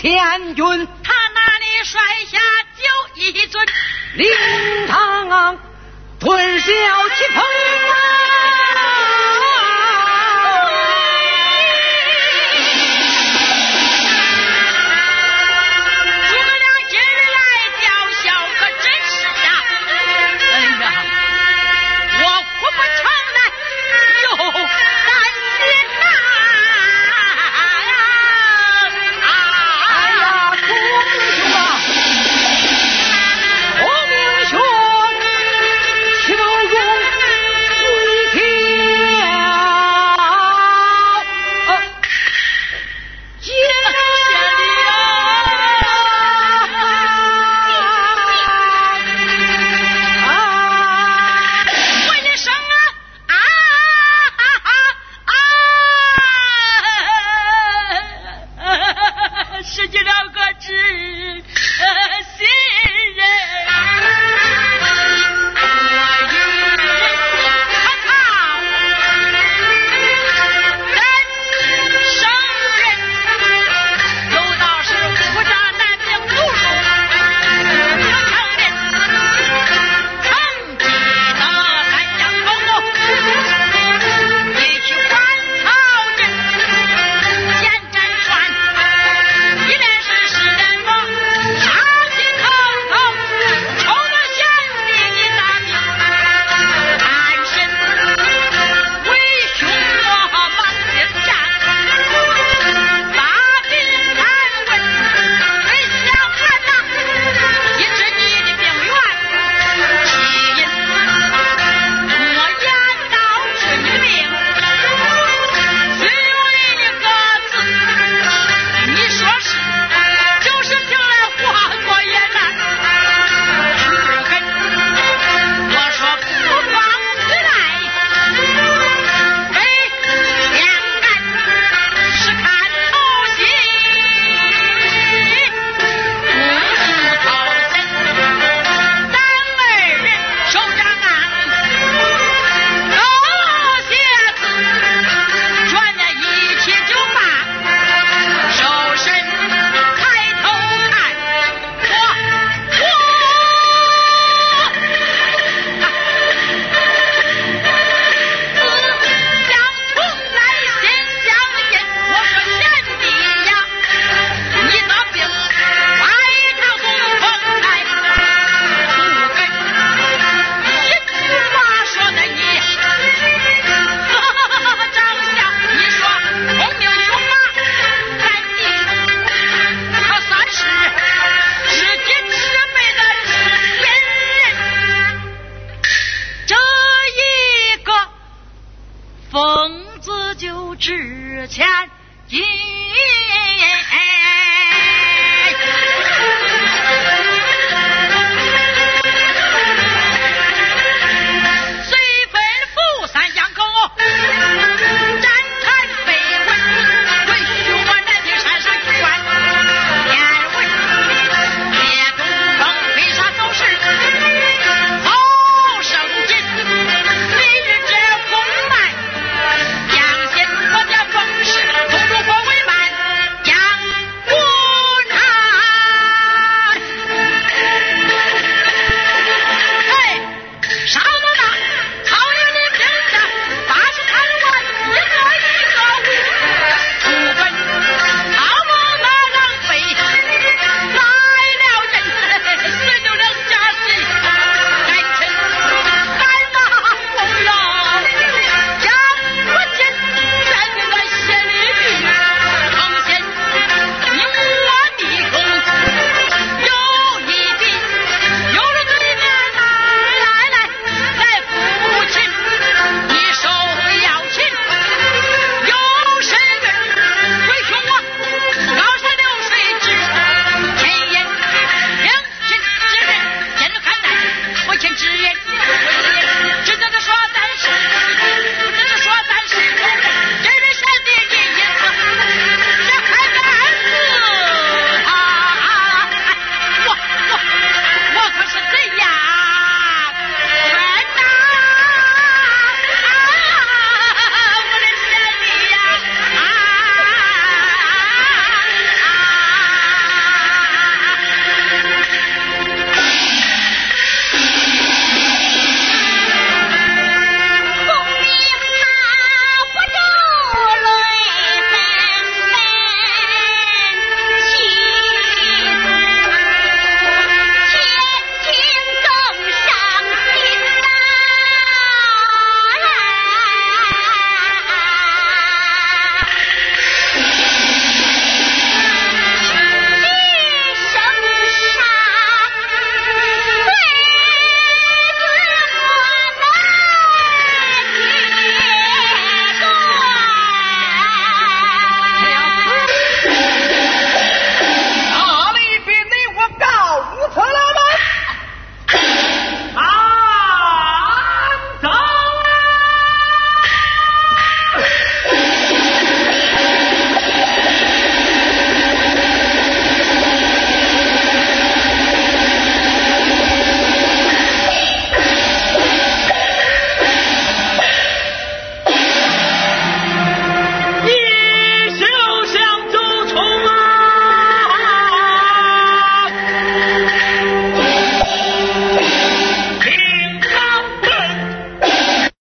千军他那里摔下就一尊灵堂吞笑气七